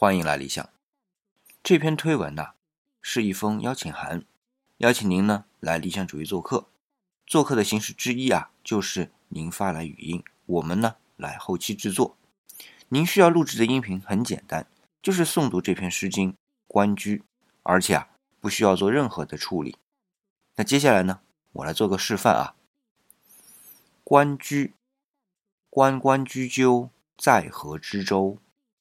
欢迎来理想。这篇推文呢，是一封邀请函，邀请您呢来理想主义做客。做客的形式之一啊，就是您发来语音，我们呢来后期制作。您需要录制的音频很简单，就是诵读这篇《诗经·关雎》，而且啊不需要做任何的处理。那接下来呢，我来做个示范啊。关雎，关关雎鸠，在河之洲。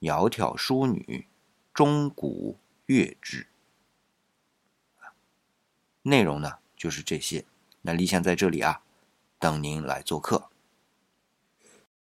窈窕淑女，钟鼓乐之。内容呢，就是这些。那理想在这里啊，等您来做客。